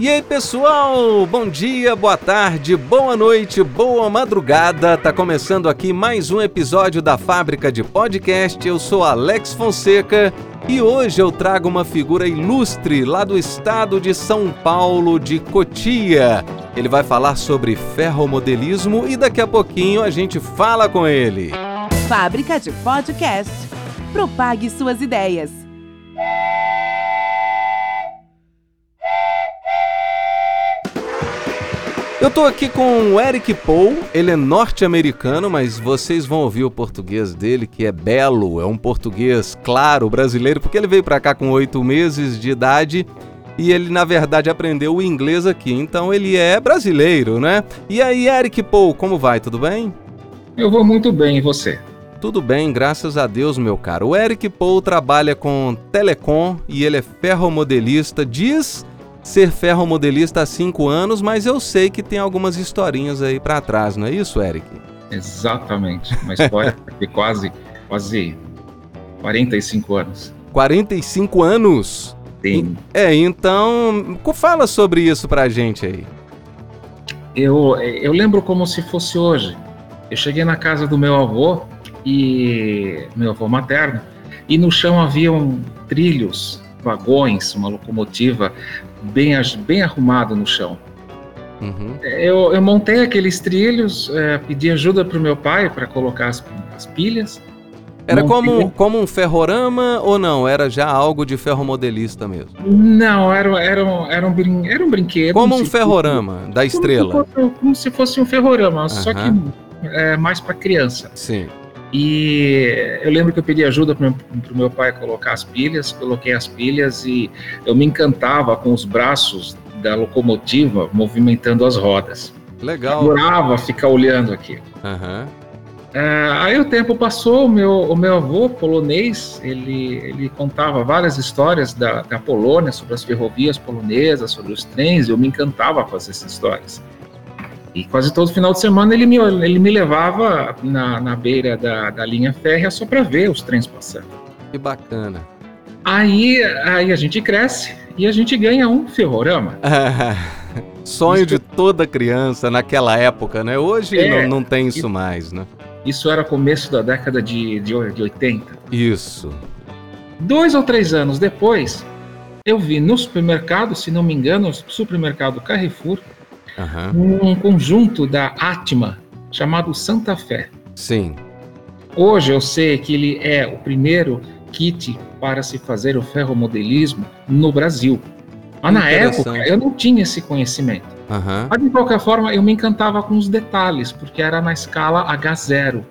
E aí, pessoal? Bom dia, boa tarde, boa noite, boa madrugada. Tá começando aqui mais um episódio da Fábrica de Podcast. Eu sou Alex Fonseca e hoje eu trago uma figura ilustre lá do estado de São Paulo, de Cotia. Ele vai falar sobre ferromodelismo e daqui a pouquinho a gente fala com ele. Fábrica de Podcast. Propague suas ideias. Eu tô aqui com o Eric Paul, ele é norte-americano, mas vocês vão ouvir o português dele, que é belo, é um português claro, brasileiro, porque ele veio para cá com oito meses de idade e ele, na verdade, aprendeu o inglês aqui, então ele é brasileiro, né? E aí, Eric Paul, como vai? Tudo bem? Eu vou muito bem, e você? Tudo bem, graças a Deus, meu caro. O Eric Paul trabalha com telecom e ele é ferromodelista, diz ser ferromodelista há cinco anos, mas eu sei que tem algumas historinhas aí para trás, não é isso, Eric? Exatamente, uma história de quase, quase 45 anos. 45 anos? Sim. É, então, fala sobre isso pra gente aí. Eu, eu lembro como se fosse hoje. Eu cheguei na casa do meu avô e meu avô materno e no chão haviam trilhos, vagões, uma locomotiva bem, bem arrumado no chão. Uhum. Eu, eu, montei aqueles trilhos, é, pedi ajuda para o meu pai para colocar as, as, pilhas. Era como, como um ferrorama ou não? Era já algo de ferromodelista mesmo? Não, era, era, um, era, um, brin, era um brinquedo. Como um ferrorama fosse, da estrela? Como se fosse, como se fosse um ferrorama, uhum. só que é, mais para criança. Sim. E eu lembro que eu pedi ajuda para o meu pai colocar as pilhas, coloquei as pilhas e eu me encantava com os braços da locomotiva movimentando as rodas. Legal. Adorava ficar olhando aquilo. Uhum. É, aí o tempo passou, o meu, o meu avô polonês, ele, ele contava várias histórias da, da Polônia, sobre as ferrovias polonesas, sobre os trens, e eu me encantava com essas histórias. E quase todo final de semana ele me, ele me levava na, na beira da, da linha férrea só para ver os trens passando. Que bacana. Aí, aí a gente cresce e a gente ganha um ferrorama. Sonho isso... de toda criança naquela época, né? Hoje é, não, não tem isso, isso mais, né? Isso era começo da década de, de, de 80. Isso. Dois ou três anos depois, eu vi no supermercado, se não me engano, no supermercado Carrefour, uhum. um conjunto da Atma chamado Santa Fé. Sim. Hoje eu sei que ele é o primeiro kit para se fazer o ferromodelismo no Brasil. Mas na época eu não tinha esse conhecimento. Uhum. Mas de qualquer forma eu me encantava com os detalhes, porque era na escala H0,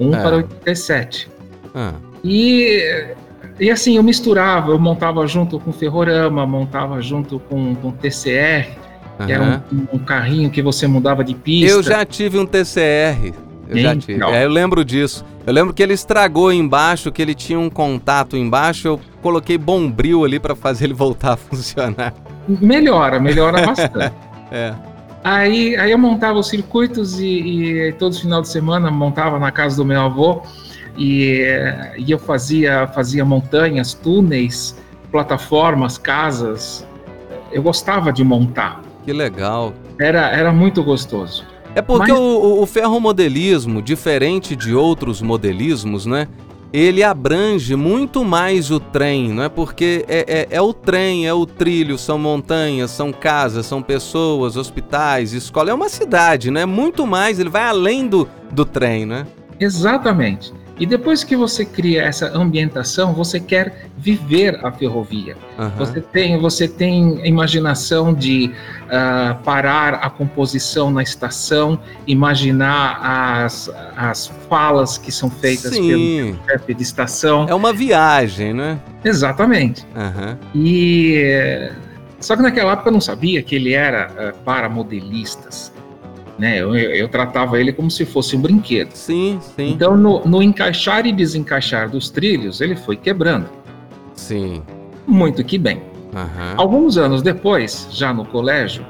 1 é. para 87. Ah. E, e assim, eu misturava, eu montava junto com ferrorama, montava junto com, com TCR, que era um, um, carrinho que você mudava de pista. Eu já tive um TCR. Eu já tive. É, eu lembro disso. Eu lembro que ele estragou embaixo, que ele tinha um contato embaixo. Eu coloquei bombril ali para fazer ele voltar a funcionar. Melhora, melhora bastante. é. Aí, aí eu montava os circuitos e, e todo final de semana montava na casa do meu avô e, e eu fazia, fazia montanhas, túneis, plataformas, casas. Eu gostava de montar. Que legal. Era, era muito gostoso. É porque Mas... o, o ferromodelismo, diferente de outros modelismos, né? Ele abrange muito mais o trem, não é? Porque é, é, é, o trem, é o trilho, são montanhas, são casas, são pessoas, hospitais, escola. É uma cidade, né? Muito mais, ele vai além do, do trem, né? Exatamente. E depois que você cria essa ambientação, você quer viver a ferrovia. Uhum. Você tem você tem imaginação de uh, parar a composição na estação, imaginar as, as falas que são feitas Sim. pelo chefe de estação. É uma viagem, né? Exatamente. Uhum. E só que naquela época eu não sabia que ele era uh, para modelistas né? Eu, eu, tratava ele como se fosse um brinquedo. Sim, sim. Então, no, no encaixar e desencaixar dos trilhos, ele foi quebrando. Sim. Muito que bem. Uhum. Alguns anos depois, já no colégio,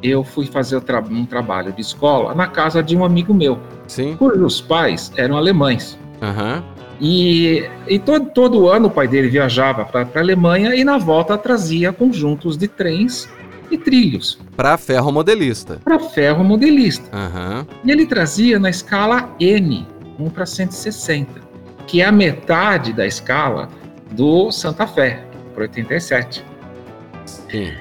eu fui fazer um trabalho de escola na casa de um amigo meu, Sim. cujos pais eram alemães. Aham. E, e todo, todo ano o pai dele viajava para a Alemanha e na volta trazia conjuntos de trens e trilhos Pra ferromodelista. para ferro modelista. Aham. E ele trazia na escala N, 1 para 160, que é a metade da escala do Santa Fé, para 87. Sim.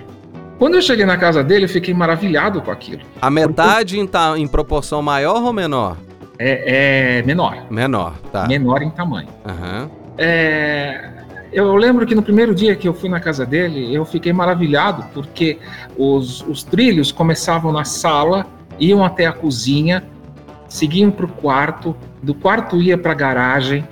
Quando eu cheguei na casa dele, eu fiquei maravilhado com aquilo. A metade em, ta- em proporção maior ou menor? É, é menor, Menor, tá. menor em tamanho. Aham. É, eu lembro que no primeiro dia que eu fui na casa dele, eu fiquei maravilhado, porque os, os trilhos começavam na sala, iam até a cozinha, seguiam para o quarto, do quarto ia para a garagem,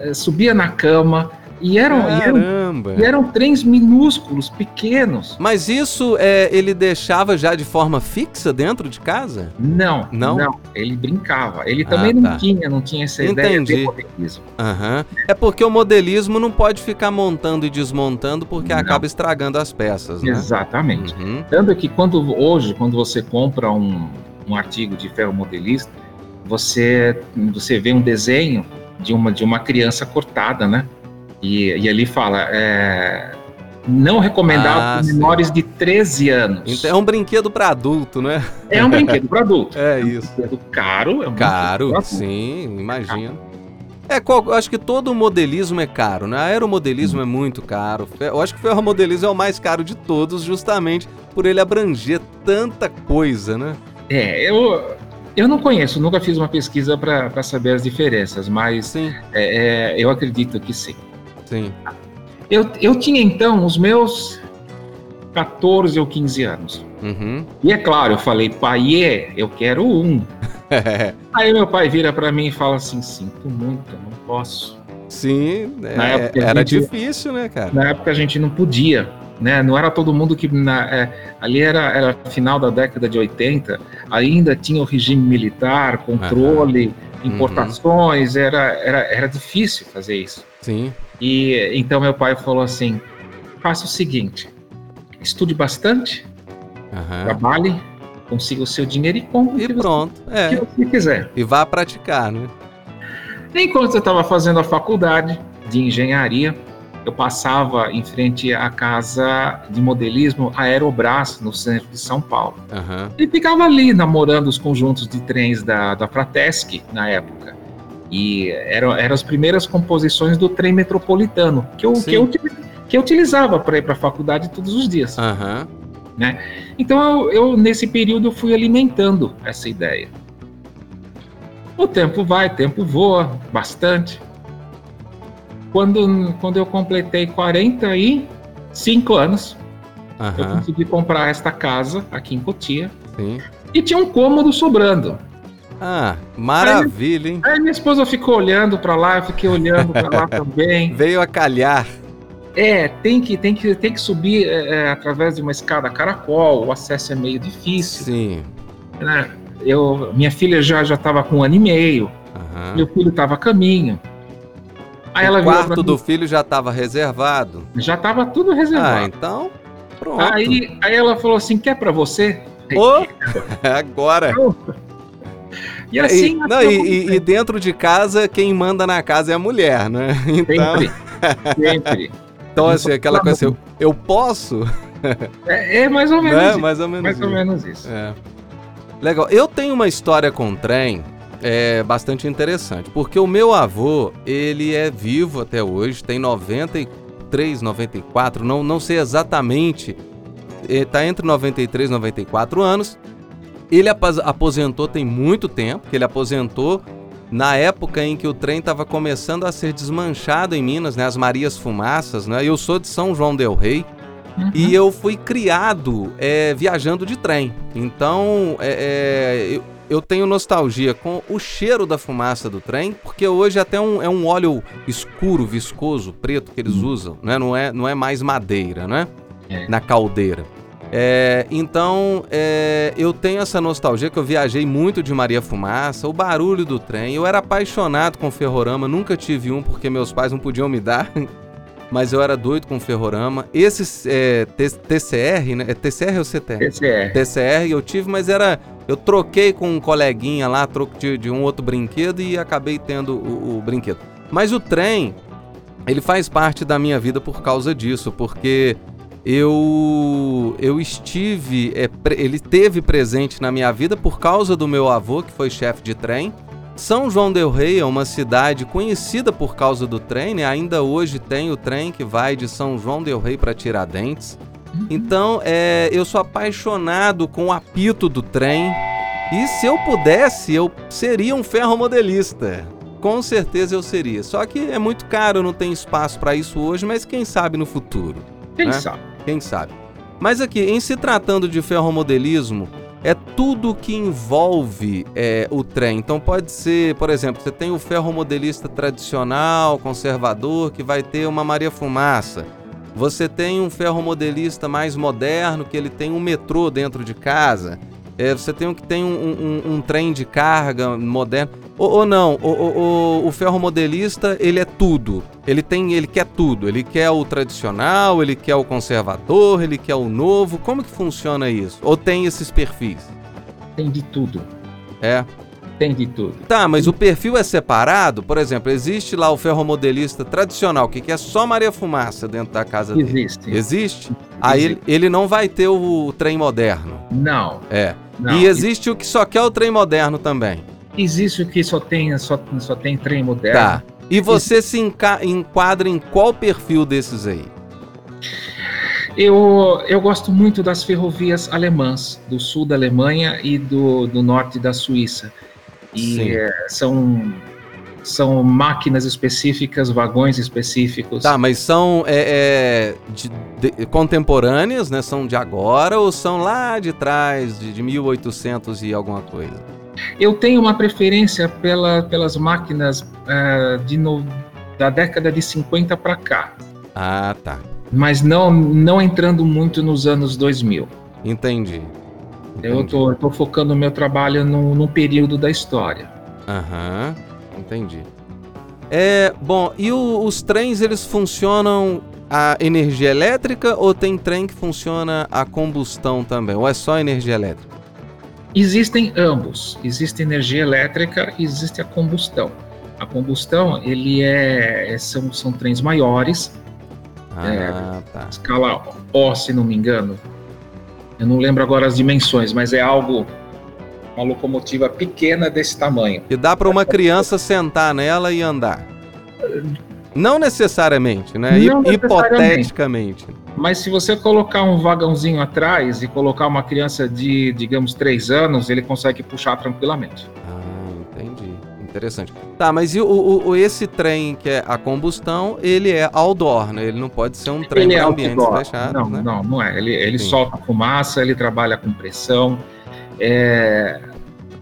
eh, subia na cama, e eram, e eram, Caramba. e eram trens minúsculos, pequenos. Mas isso é, ele deixava já de forma fixa dentro de casa? Não, Não? ele brincava. Ele também Ah, não tá. tinha, não tinha essa ideia Entendi. de modelismo. Aham. É porque o modelismo não pode ficar montando e desmontando porque Não. acaba estragando as peças, né? Exatamente. Uhum. Tanto que quando hoje, quando você compra um, um artigo de ferro modelista, você, você vê um desenho de uma, de uma criança cortada, né? E, e ali fala, é, não recomendado Ah, para menores de 13 anos. Então é um brinquedo para adulto, né? É um brinquedo para adulto. É um isso. brinquedo caro, é um Caro, brinquedo sim, imagino. É, qual- eu acho que todo modelismo é caro, né? Aeromodelismo é muito caro. Eu acho que o ferromodelismo é o mais caro de todos, justamente por ele abranger tanta coisa, né? É, eu, eu não conheço, nunca fiz uma pesquisa para saber as diferenças, mas Sim, é, é, eu acredito que sim. Sim. Eu, eu tinha então os meus 14 ou 15 anos. Uhum. E é claro, eu falei, pai, eu quero um. Aí meu pai vira para mim e fala assim: sinto muito, não posso. Sim, é- Na época a era gente- difícil, né, cara? Na época a gente não podia, né? Não era todo mundo que. na- é, ali era, era final da década de 80, ainda tinha o regime militar, controle, importações, era, era, era difícil fazer isso. Sim. E então meu pai falou assim: faça o seguinte, estude bastante, Aham. trabalhe, consiga o seu dinheiro e compre o E que você- pronto. o que É. você quiser. E vá praticar, né? Enquanto eu estava fazendo a faculdade de engenharia, eu passava em frente à casa de modelismo Aerobras, no centro de São Paulo. E ficava ali namorando os conjuntos de trens da, da Fratesc na época. E eram, eram as primeiras composições do trem metropolitano, que eu, Sim. que eu, que eu utilizava para ir para a faculdade todos os dias. Aham. Então, eu, eu, nesse período, eu fui alimentando essa ideia. O tempo vai, o tempo voa bastante. Quando, quando eu completei 45 anos, eu Aham. consegui comprar esta casa aqui em Cotia Sim. e tinha um cômodo sobrando. Ah, maravilha, hein? Aí minha esposa ficou olhando para lá, eu fiquei olhando para lá também. Veio a calhar. É, tem que, tem que, tem que subir é, é, através de uma escada caracol, o acesso é meio difícil. Sim. né? Eu, minha filha já já estava com um ano e meio, Aham. meu filho estava a caminho. Aí o quarto mim, do filho já estava reservado. já estava tudo Ah, reservado. então. Pronto. aí, aí ela falou assim: quer para você? Ô, agora. E assim. e, não, e, e- e dentro de casa, quem manda na casa é a mulher, né? Então, sempre, sempre. então assim, aquela coisa assim, eu, eu posso? É, é mais ou menos Né? isso. Mais ou menos Mais ou isso. menos isso. É. Legal. Eu tenho uma história com trem é, bastante interessante, porque o meu avô, ele é vivo até hoje, tem 93, 94, não, não sei exatamente, está entre 93 e 94 anos. Ele apos- aposentou tem muito tempo, que ele aposentou na época em que o trem estava começando a ser desmanchado em Minas, né, as Marias Fumaças, né? Eu sou de São João del Rei, Uhum. e eu fui criado é, viajando de trem. Então, é, é, eu, eu tenho nostalgia com o cheiro da fumaça do trem, porque hoje até um, é um óleo escuro, viscoso, preto que eles usam, né? não, é, não é mais madeira, né? É. Na caldeira. É, então, é, eu tenho essa nostalgia que eu viajei muito de Maria Fumaça, o barulho do trem. Eu era apaixonado com ferrorama, nunca tive um porque meus pais não podiam me dar. mas eu era doido com ferrorama. Esse é, TCR, né? É TCR ou CTR? TCR. TCR eu tive, mas era. Eu troquei com um coleguinha lá, troco de, de um outro brinquedo e acabei tendo o, o brinquedo. Mas o trem, ele faz parte da minha vida por causa disso, porque eu eu estive, é, ele teve presente na minha vida por causa do meu avô, que foi chefe de trem. São João del Rei é uma cidade conhecida por causa do trem, né? ainda hoje tem o trem que vai de São João del Rei para Tiradentes. Uhum. Então, é, eu sou apaixonado com o apito do trem. E se eu pudesse, eu seria um ferromodelista. Com certeza eu seria. Só que é muito caro, não tem espaço para isso hoje, mas quem sabe no futuro. Quem né? sabe? Quem sabe. Mas aqui, em se tratando de ferromodelismo, é tudo que envolve é, o trem. Então pode ser, por exemplo, você tem o ferromodelista tradicional, conservador, que vai ter uma Maria Fumaça. Você tem um ferromodelista mais moderno, que ele tem um metrô dentro de casa. É, você tem que tem um, um, um trem de carga moderno. Ou, ou não, o, o, o ferromodelista, ele é tudo. Ele tem, ele quer tudo. Ele quer o tradicional, ele quer o conservador, ele quer o novo. Como que funciona isso? Ou tem esses perfis? Tem de tudo. É. Tem de tudo. Tá, mas o perfil é separado? Por exemplo, existe lá o ferromodelista tradicional, que quer só Maria Fumaça dentro da casa dele. Existe. Existe? Aí ele, ele não vai ter o, o trem moderno. Não. É. Não. E existe o que só quer o trem moderno também. Existe o que só tem, só, só tem trem moderno. Tá. E você se enquadra em qual perfil desses aí? Eu, eu gosto muito das ferrovias alemãs, do sul da Alemanha e do, do norte da Suíça. E é, são, são máquinas específicas, vagões específicos. Tá, mas são é, é, de, de, contemporâneas, né? São de agora ou são lá de trás, de, de 1800 e alguma coisa? Eu tenho uma preferência pela, pelas máquinas uh, de no, da década de 50 para cá. Ah, tá. Mas não, não entrando muito nos anos 2000. Entendi. Entendi. Eu tô, tô focando o meu trabalho num, num período da história. Aham, entendi. É, bom, e o, os trens, eles funcionam a energia elétrica ou tem trem que funciona a combustão também? Ou é só energia elétrica? Existem ambos. Existe energia elétrica e existe a combustão. A combustão, ele é, é são, são trens maiores, ah, é, tá. escala O, se não me engano. Eu não lembro agora as dimensões, mas é algo uma locomotiva pequena desse tamanho. E dá para uma criança sentar nela e andar. Não necessariamente, né? Não Hipoteticamente. Mas se você colocar um vagãozinho atrás e colocar uma criança de, digamos, três anos, ele consegue puxar tranquilamente. Ah, entendi. Interessante. Tá, mas e o, o, esse trem que é a combustão, ele é outdoor, né? Ele não pode ser um trem para é ambientes fechados, não, né? Não, não é. Ele, ele solta fumaça, ele trabalha com pressão. É,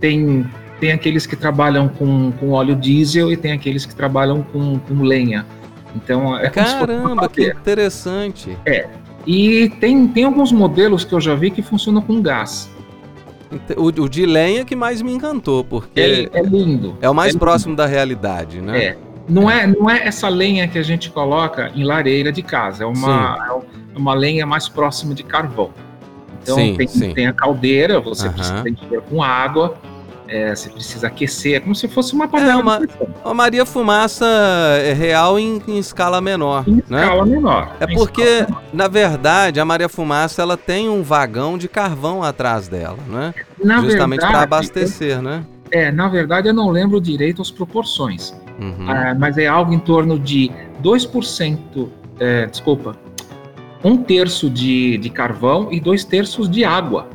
tem, tem aqueles que trabalham com, com óleo diesel e tem aqueles que trabalham com, com lenha. Então é Caramba, que interessante. É. E tem, tem alguns modelos que eu já vi que funcionam com gás. O, o de lenha que mais me encantou, porque é, é lindo. É o mais é próximo da realidade, né? É. Não é. não é essa lenha que a gente coloca em lareira de casa, é uma, é uma lenha mais próxima de carvão. Então sim, tem, sim. tem a caldeira, você precisa encher com água, é, você precisa aquecer, é como se fosse uma panela. É uma, uma Maria Fumaça é real em, em escala menor. Em né? escala menor. É porque, na verdade, a Maria Fumaça ela tem um vagão de carvão atrás dela, né? Na Justamente para abastecer, eu, né? É, na verdade eu não lembro direito as proporções. Uhum. É, mas é algo em torno de 2%, é, desculpa, um terço de, de carvão e dois terços de água.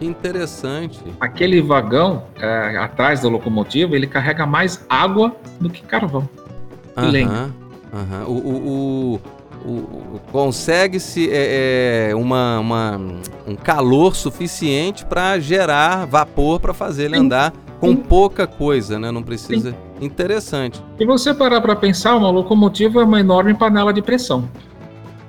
Interessante. Aquele vagão é, atrás da locomotiva, ele carrega mais água do que carvão. Aham. Aham. O, o, o, o consegue-se é, é, uma, uma, um calor suficiente para gerar vapor para fazer ele Sim. andar com Sim. pouca coisa, né? Não precisa. Sim. Interessante. Se você parar para pensar, uma locomotiva é uma enorme panela de pressão.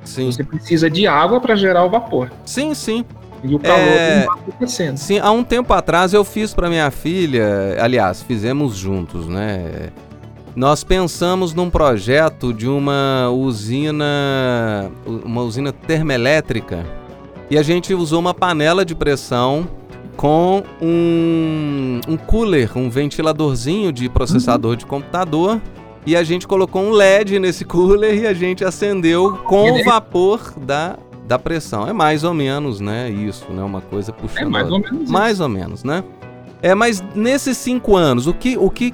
Sim. Você precisa de água para gerar o vapor. Sim, sim. E o calor é... acontecendo. Sim, há um tempo atrás eu fiz para minha filha, aliás, fizemos juntos, né? nós pensamos num projeto de uma usina, uma usina termoelétrica, e a gente usou uma panela de pressão com um, um cooler, um ventiladorzinho de processador uhum. de computador. E a gente colocou um LED nesse cooler e a gente acendeu com o vapor da, da pressão. É mais ou menos, né? Isso, né? Uma coisa puxando. É mais ou menos. Mais ou menos, né? É, mas nesses cinco anos, o que, o que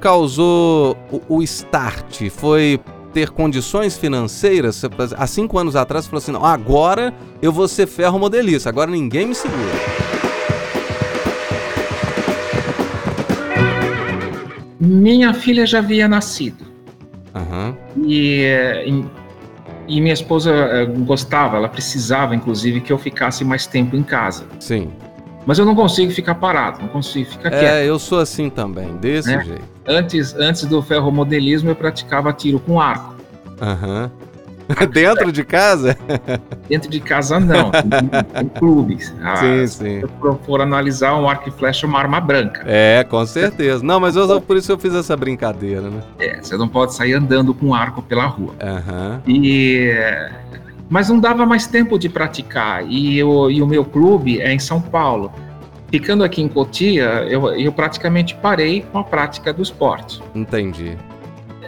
causou o, o start? Foi ter condições financeiras? Há cinco anos atrás, você falou assim: não, agora eu vou ser ferro modelista, agora ninguém me segura. Minha filha já havia nascido. Uhum. E, e, e, minha esposa eh, gostava, ela precisava, inclusive, que eu ficasse mais tempo em casa. Sim. Mas eu não consigo ficar parado, não consigo ficar é, quieto. É, eu sou assim também, desse né? jeito. Antes, antes do ferromodelismo, eu praticava tiro com arco. Aham. Uhum. Dentro de casa? Dentro de casa não, em clubes. Ah, sim, sim. Se for analisar, um arco e flecha é uma arma branca. É, com certeza. Não, mas eu, por isso eu fiz essa brincadeira, né? É, você não pode sair andando com arco pela rua. Uhum. E... Mas não dava mais tempo de praticar. E, eu, e o meu clube é em São Paulo. Ficando aqui em Cotia, eu, eu praticamente parei com a prática do esporte. Entendi.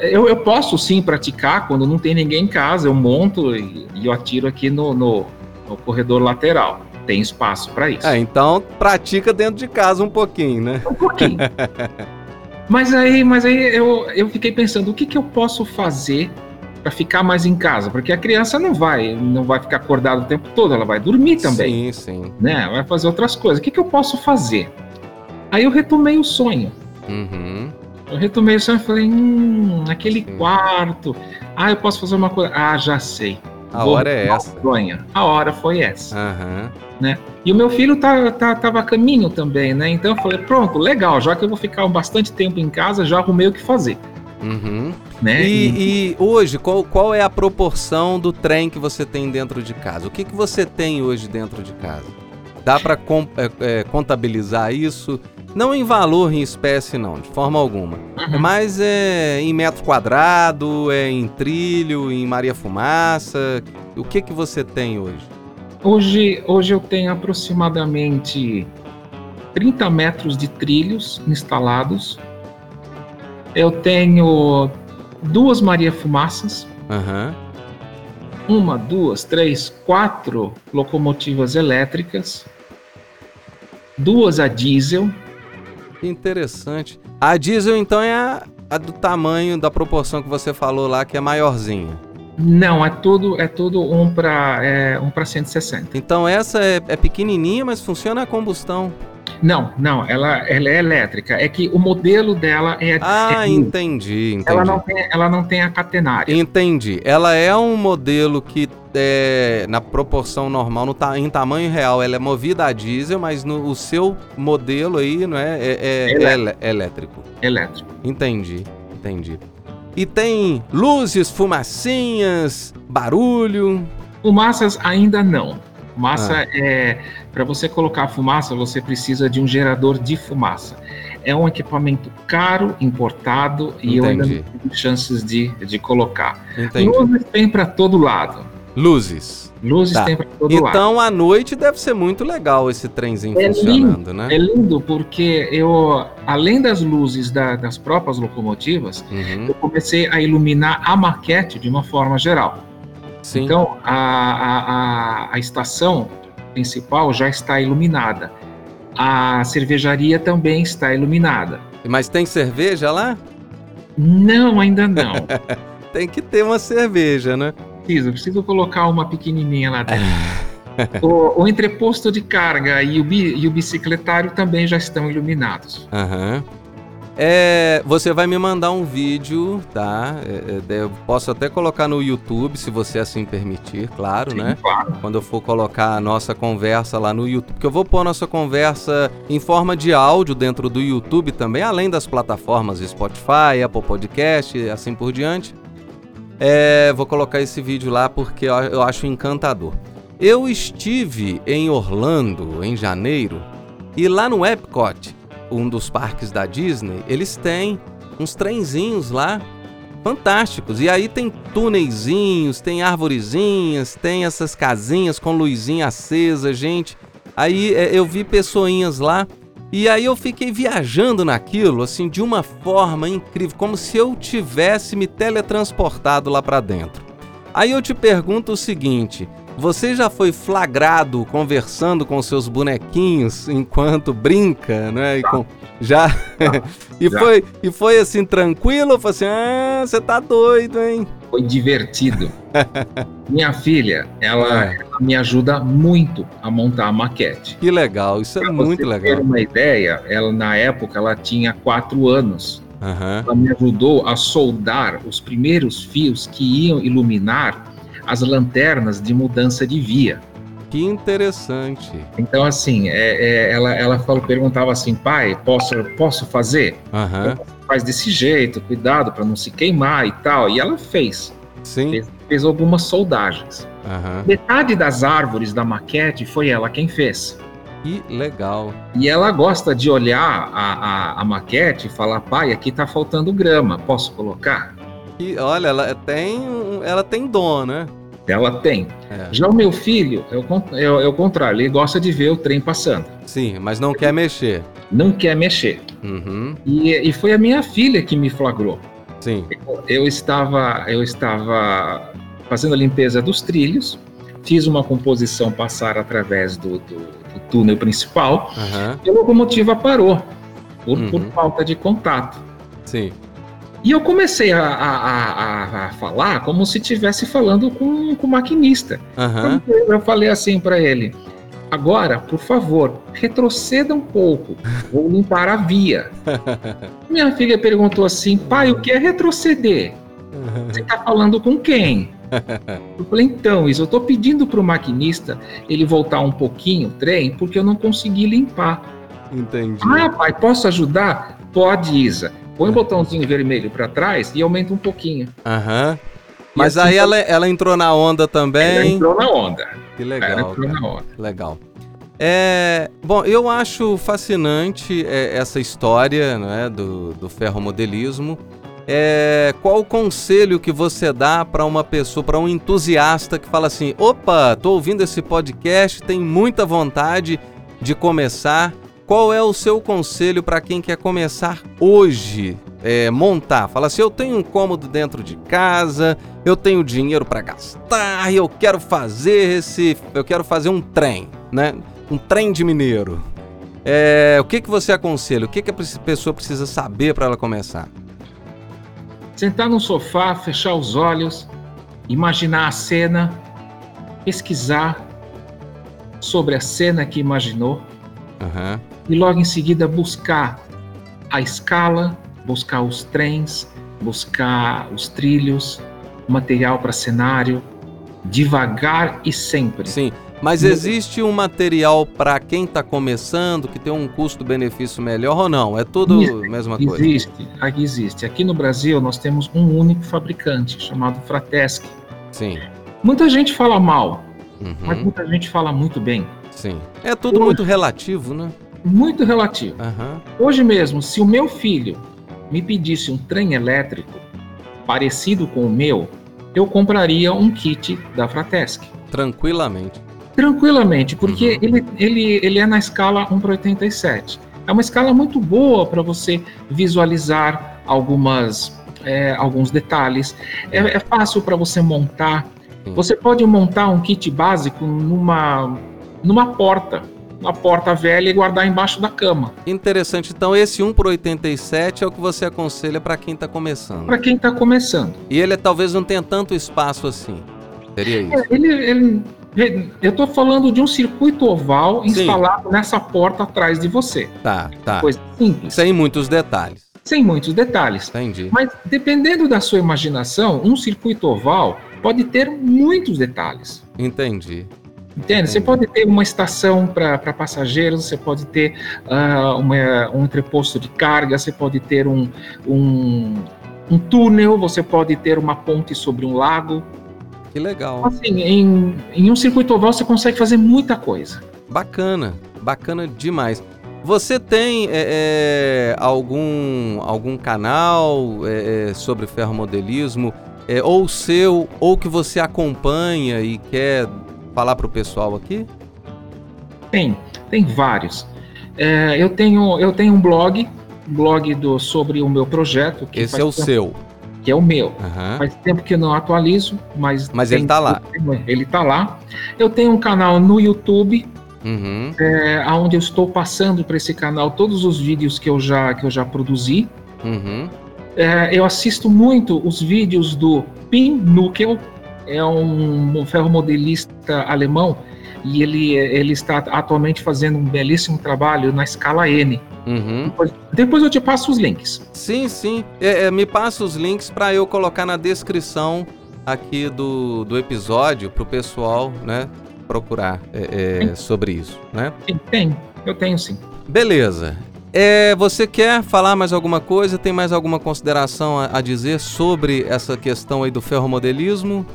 Eu, eu, posso sim praticar quando não tem ninguém em casa. Eu monto e, e eu atiro aqui no, no, no, corredor lateral. Tem espaço para isso. É, então pratica dentro de casa um pouquinho, né? Um pouquinho. mas aí, mas aí eu, eu fiquei pensando, o que, que eu posso fazer para ficar mais em casa? Porque a criança não vai, não vai ficar acordada o tempo todo, ela vai dormir também. Sim, sim. Né? Vai fazer outras coisas. O que, que eu posso fazer? Aí eu retomei o sonho. Uhum. Eu retomei o sonho e falei, hum, aquele Sim. quarto. Ah, eu posso fazer uma coisa. Ah, já sei. A Vou hora é essa. Sonha. A hora foi essa. Uhum. Né? E o meu filho tá, tá, tava a caminho também, né? Então eu falei, pronto, legal, já que eu vou ficar bastante tempo em casa, já arrumei o que fazer. Uhum. Né? E, e, hoje, qual, qual é a proporção do trem que você tem dentro de casa? O que, que você tem hoje dentro de casa? Dá para é, é, contabilizar isso? Não em valor em espécie, não, de forma alguma. Uhum. Mas é em metro quadrado, é em trilho, em Maria Fumaça. O que que você tem hoje? Hoje, hoje eu tenho aproximadamente 30 metros de trilhos instalados. Eu tenho duas Maria Fumaças. Uhum. Uma, duas, três, quatro locomotivas elétricas. Duas a diesel interessante. A diesel, então, é a, a, do tamanho, da proporção que você falou lá, que é maiorzinha. Não, é tudo é tudo um para é, um para 160. Então essa é, é pequenininha, mas funciona a combustão. Não, não, ela, ela é elétrica. É que o modelo dela é. Ah, é, entendi, entendi. Ela não, tem, ela não tem a catenária. Entendi. Ela é um modelo que, é, na proporção normal, no, em tamanho real, ela é movida a diesel, mas no, o seu modelo aí não é, é, é, elétrico. é elétrico. Elétrico. Entendi, entendi. E tem luzes, fumacinhas, barulho? Fumaças ainda não. Fumaça ah. é. Para você colocar fumaça, você precisa de um gerador de fumaça. É um equipamento caro, importado, Entendi. e eu ainda não tenho chances de, de colocar. Entendi. Luzes tem para todo lado. Luzes. Luzes tá. tem para todo então, lado. Então, à noite deve ser muito legal esse trenzinho é funcionando, lindo, né? É lindo porque eu, além das luzes da, das próprias locomotivas, uhum. eu comecei a iluminar a maquete de uma forma geral. Sim. Então, a, a, a, estação principal já está iluminada. A cervejaria também está iluminada. Mas tem cerveja lá? Não, ainda não. tem que ter uma cerveja, né? Preciso, preciso colocar uma pequenininha lá dentro. o, o, entreposto de carga e o, bi, e o bicicletário também já estão iluminados. Aham. Uhum. É, você vai me mandar um vídeo, tá? É, é, eu posso até colocar no YouTube, se você assim permitir, claro, Sim, né? Claro. Quando eu for colocar a nossa conversa lá no YouTube, porque eu vou pôr a nossa conversa em forma de áudio dentro do YouTube também, além das plataformas Spotify, Apple Podcast e assim por diante. É, vou colocar esse vídeo lá porque eu acho encantador. Eu estive em Orlando em janeiro e lá no Epcot um dos parques da Disney, eles têm uns trenzinhos lá fantásticos. E aí tem túneizinhos, tem arvorezinhas, tem essas casinhas com luzinha acesa, gente. Aí é, eu vi pessoinhas lá e aí eu fiquei viajando naquilo, assim, de uma forma incrível, como se eu tivesse me teletransportado lá para dentro. Aí eu te pergunto o seguinte: você já foi flagrado conversando com seus bonequinhos enquanto brinca, né? Já. Com... Já? e, Já. Foi, e foi assim, tranquilo? Foi assim, ah, você tá doido, hein? Foi divertido. Minha filha, ela, É. ela me ajuda muito a montar a maquete. Que legal, isso é Pra muito você ter legal. uma ideia, ela na época ela tinha quatro anos. Aham. Ela me ajudou a soldar os primeiros fios que iam iluminar as lanternas de mudança de via. Que interessante. Então, assim, é- é, ela, ela falou, perguntava assim, pai, posso, posso fazer? Aham. Faz desse jeito, cuidado para não se queimar e tal. E ela fez, Sim. fez, fez algumas soldagens. Aham. Metade das árvores da maquete foi ela quem fez. Que legal. E ela gosta de olhar a, a, a maquete e falar, pai, aqui tá faltando grama, posso colocar? Que, olha, ela tem, ela tem dom, né? Ela tem. É. Já o meu filho, é o, é o- é o contrário, ele gosta de ver o trem passando. Sim, mas não quer mexer. Não quer mexer. Uhum. E, e foi a minha filha que me flagrou. Sim. Eu estava, eu estava fazendo a limpeza dos trilhos, fiz uma composição passar através do, do- do túnel principal Aham. e a locomotiva parou por, por Uhum. falta de contato. Sim. E eu comecei a, a- a- a- falar como se estivesse falando com, com o maquinista. Aham. Eu, eu falei assim para ele: agora, por favor, retroceda um pouco, vou limpar a via. Minha filha perguntou assim: pai, o que é retroceder? Você está falando com quem? Eu falei, então, Isa, eu estou pedindo para o maquinista ele voltar um pouquinho o trem porque eu não consegui limpar. Entendi. Ah, pai, posso ajudar? Pode, Isa. Põe o botãozinho vermelho para trás e aumenta um pouquinho. Aham. Mas assim aí ela, ela entrou na onda Ela também. entrou na onda. Que Ela legal. entrou cara. na onda. Legal. É, bom, eu acho fascinante é, essa história né, do, do ferromodelismo. É, qual o conselho que você dá para uma pessoa, para um entusiasta que fala assim: opa, tô ouvindo esse podcast, tem muita vontade de começar. Qual é o seu conselho para quem quer começar hoje? É, montar. Fala assim: eu tenho um cômodo dentro de casa, eu tenho dinheiro para gastar, e eu quero fazer esse, eu quero fazer um trem, né? Um trem de mineiro. É, o que que você aconselha? O que que a pessoa precisa saber para ela começar? Sentar no sofá, fechar os olhos, imaginar a cena, pesquisar sobre a cena que imaginou Aham. E logo em seguida buscar a escala, buscar os trens, buscar os trilhos, material para cenário, devagar e sempre. Sim. Mas existe um material para quem está começando que tem um custo-benefício melhor ou não? É tudo a mesma coisa? Existe, aqui existe. Aqui no Brasil nós temos um único fabricante chamado Fratesc. Sim. Muita gente fala mal, mas Uhum. muita gente fala muito bem. Sim. É tudo Hoje- muito relativo, né? Muito relativo. Aham. Hoje mesmo, se o meu filho me pedisse um trem elétrico parecido com o meu, eu compraria um kit da Fratesc. Tranquilamente. Tranquilamente, porque Uhum. ele, ele, ele é na escala 1 para 87. É uma escala muito boa para você visualizar algumas, é, alguns detalhes. É, é fácil para você montar. Sim. Você pode montar um kit básico numa, numa porta, uma porta velha e guardar embaixo da cama. Interessante. Então, esse 1 por 87 é o que você aconselha para quem está começando. Para quem está começando. E ele talvez não tenha tanto espaço assim. Seria isso? Ele, ele- eu estou falando de um circuito oval Sim. instalado nessa porta atrás de você. Tá, tá. Coisa simples, Sem muitos detalhes. sem muitos detalhes. Entendi. Mas dependendo da sua imaginação, um circuito oval pode ter muitos detalhes. Entendi. Entende? Você pode ter uma estação para passageiros, você pode ter ah, uma- um entreposto de carga, você pode ter um, um, um túnel, você pode ter uma ponte sobre um lago. Que legal. Assim, em, em um circuito oval você consegue fazer muita coisa. Bacana. Bacana demais. Você tem é, é, algum, algum canal é, é sobre ferromodelismo, é, ou seu, ou que você acompanha e quer falar para o pessoal aqui? Tem, tem vários. É, eu, tenho, eu tenho um blog, blog do, sobre o meu projeto. Esse é o tempo, seu. Que é o meu. Uhum. Faz tempo que eu não atualizo, mas. Mas ele está lá. Ele está lá. Eu tenho um canal no YouTube uhum. é, onde eu estou passando para esse canal todos os vídeos que eu já, que eu já produzi. Uhum. É, eu assisto muito os vídeos do Pim Nuckel, é um, ferromodelista alemão e ele, ele está atualmente fazendo um belíssimo trabalho na escala N. Uhum. Depois, depois, eu te passo os links. Sim, sim. É, é, me passa os links para eu colocar na descrição aqui do, do episódio para o pessoal, né? procurar é, é, sobre isso, né? Sim, tem. Eu tenho sim. Beleza. É, você quer falar mais alguma coisa? Tem mais alguma consideração a, a dizer sobre essa questão aí do ferromodelismo?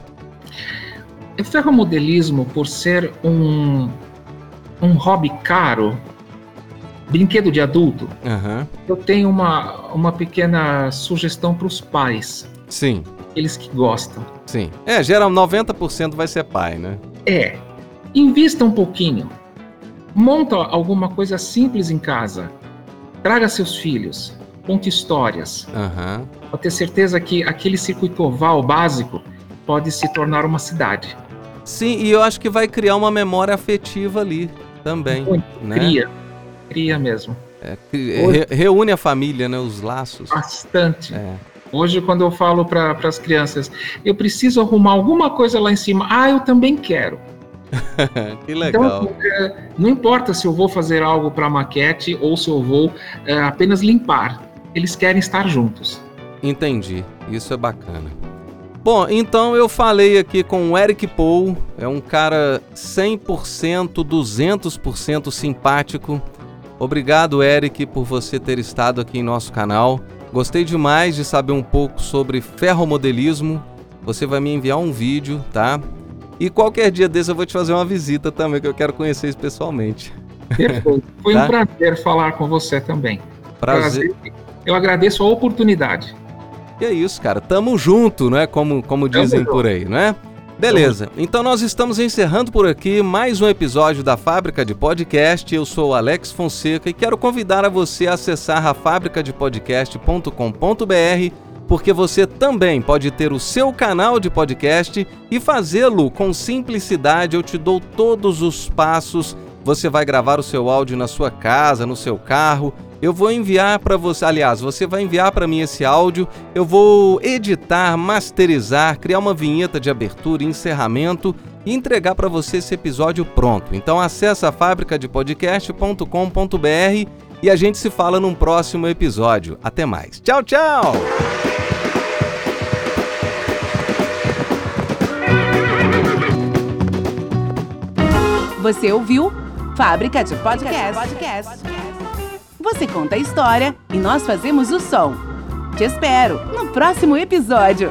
O ferromodelismo, por ser um, um hobby caro, brinquedo de adulto, uhum. eu tenho uma, uma pequena sugestão para os pais. Sim. Eles que gostam. Sim. É, geral 90% vai ser pai, né? É. Invista um pouquinho. Monta alguma coisa simples em casa. Traga seus filhos. Conte histórias. Uhum. Pode ter certeza que aquele circuito oval básico pode se tornar uma cidade. Sim, e eu acho que vai criar uma memória afetiva ali também. Muito, né? Cria. Cria mesmo. É, re, reúne a família, né? Os laços. Bastante. É. Hoje, quando eu falo para as crianças, eu preciso arrumar alguma coisa lá em cima. Ah, eu também quero. que legal. Então, não importa se eu vou fazer algo para maquete ou se eu vou é, apenas limpar. Eles querem estar juntos. Entendi. Isso é bacana. Bom, então eu falei aqui com o Eric Paul, é um cara 100%, 200% simpático. Obrigado, Eric, por você ter estado aqui em nosso canal. Gostei demais de saber um pouco sobre ferromodelismo. Você vai me enviar um vídeo, tá? E qualquer dia desse eu vou te fazer uma visita também, que eu quero conhecer pessoalmente. Perfeito. Foi tá? um prazer falar com você também. Prazer. prazer. Eu agradeço a oportunidade. E é isso, cara. Tamo junto, né? Como, como dizem por aí, né? Beleza, então nós estamos encerrando por aqui mais um episódio da Fábrica de Podcast. Eu sou o Alex Fonseca e quero convidar a você a acessar a fabricadepodcast.com.br porque você também pode ter o seu canal de podcast e fazê-lo com simplicidade. Eu te dou todos os passos. Você vai gravar o seu áudio na sua casa, no seu carro. Eu vou enviar para você, aliás, você vai enviar para mim esse áudio. Eu vou editar, masterizar, criar uma vinheta de abertura e encerramento e entregar para você esse episódio pronto. Então acesse a fabricadepodcast.com.br e a gente se fala num próximo episódio. Até mais. Tchau, tchau. Você ouviu Fábrica de Podcast. Você conta a história e nós fazemos o som. Te espero no próximo episódio.